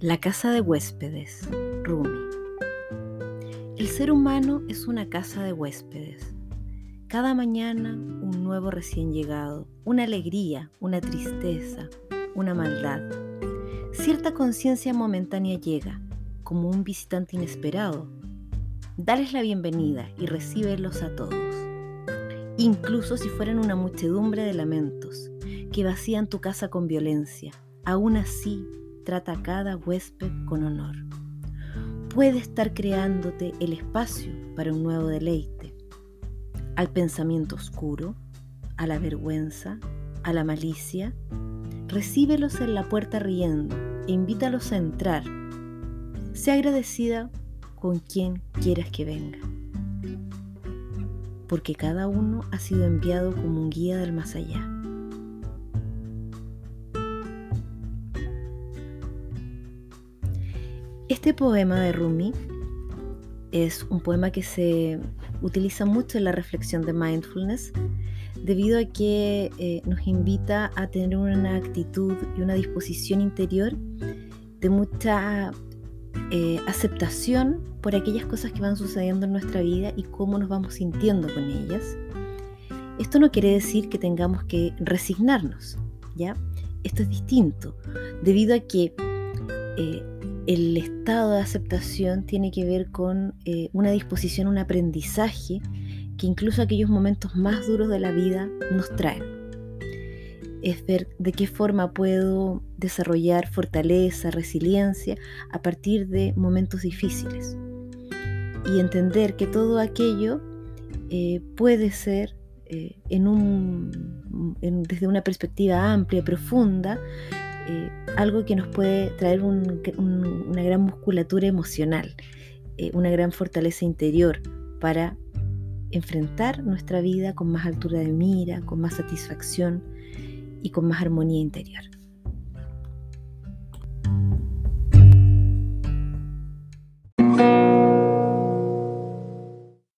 La casa de huéspedes, Rumi. El ser humano es una casa de huéspedes. Cada mañana un nuevo recién llegado, una alegría, una tristeza, una maldad. Cierta conciencia momentánea llega, como un visitante inesperado. Dales la bienvenida y recíbelos a todos, incluso si fueran una muchedumbre de lamentos que vacían tu casa con violencia. Aún así, trata a cada huésped con honor. Puede estar creándote el espacio para un nuevo deleite. Al pensamiento oscuro, a la vergüenza, a la malicia, recíbelos en la puerta riendo e invítalos a entrar. Sea agradecida con quien quieras que venga. Porque cada uno ha sido enviado como un guía del más allá. Este poema de Rumi es un poema que se utiliza mucho en la reflexión de mindfulness debido a que eh, nos invita a tener una actitud y una disposición interior de mucha eh, aceptación por aquellas cosas que van sucediendo en nuestra vida y cómo nos vamos sintiendo con ellas. Esto no quiere decir que tengamos que resignarnos, ¿ya? Esto es distinto, debido a que eh, el estado de aceptación tiene que ver con eh, una disposición, un aprendizaje que incluso aquellos momentos más duros de la vida nos traen. Es ver de qué forma puedo desarrollar fortaleza, resiliencia a partir de momentos difíciles. Y entender que todo aquello eh, puede ser eh, en un, desde una perspectiva amplia, profunda, eh, algo que nos puede traer una gran musculatura emocional, eh, una gran fortaleza interior para enfrentar nuestra vida con más altura de mira, con más satisfacción y con más armonía interior.